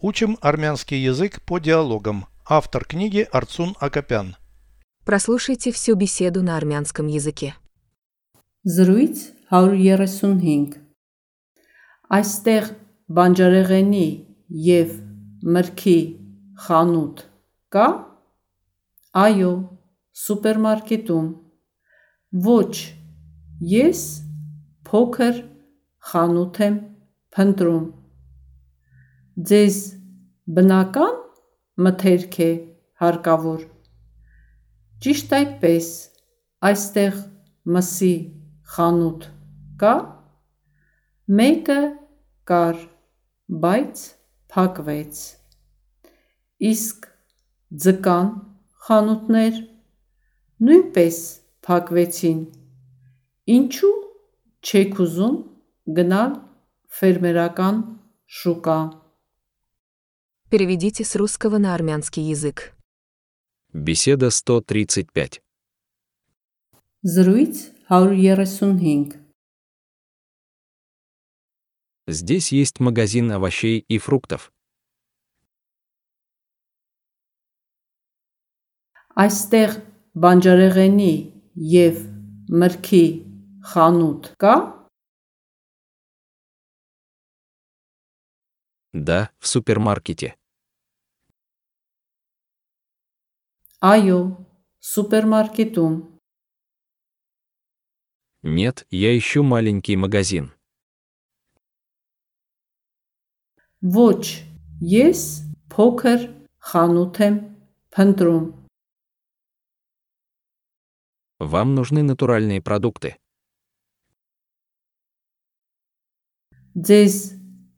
Учим армянский язык по диалогам. Автор книги Арцун Акопян. Прослушайте всю беседу на армянском языке. Զրույց 135 Այստեղ բանջարեղենի եւ մրգի խանութ կա? Այո, սուպերմարկետում։ Ոչ, ես փոքր խանութ եմ փնտրում։ Ձեզ բնական մթերք է հարկավոր։ Ճիշտ այդպես, այստեղ մսի խանութ կա։ Մեկը կար, բայց փակվեց։ Իսկ ձկան խանութներ նույնպես փակվեցին։ Ինչու չեք ուզում գնալ ֆերմերական շուկա։ Переведите с русского на армянский язык. Беседа 135. Զրույց 135 Здесь есть магазин овощей и фруктов. Այստեղ բանջարեղենի եւ մրգի խանութ կա։ Да, в супермаркете. Այո, սուպերմարկետում։ Нет, я ищу маленький магазин. Ոչ, ես փոքր խանութ եմ փնտրում։ Вам нужны натуральные продукты. Ձեզ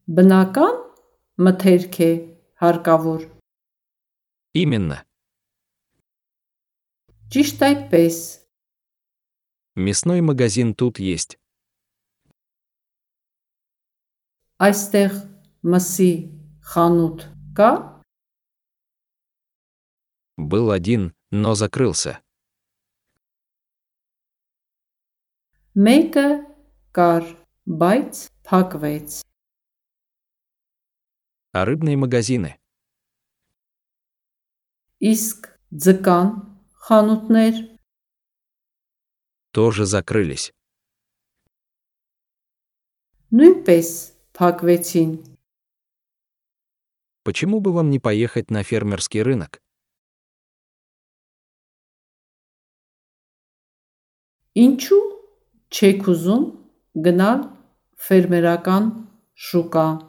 բնական մթերք է հարկավոր։ Именно. Чиштайпейс. Мясной магазин тут есть. Айстер Маси Ханут Ка. Был один, но закрылся. Мейка Кар Байт паквейц. А рыбные магазины? Иск Дзыкан խանութներ Тоже закрылись. նույնպես փակվեցին։ Почему бы вам не поехать на фермерский рынок? Ինչու չեք ուզում գնալ ֆերմերական շուկա։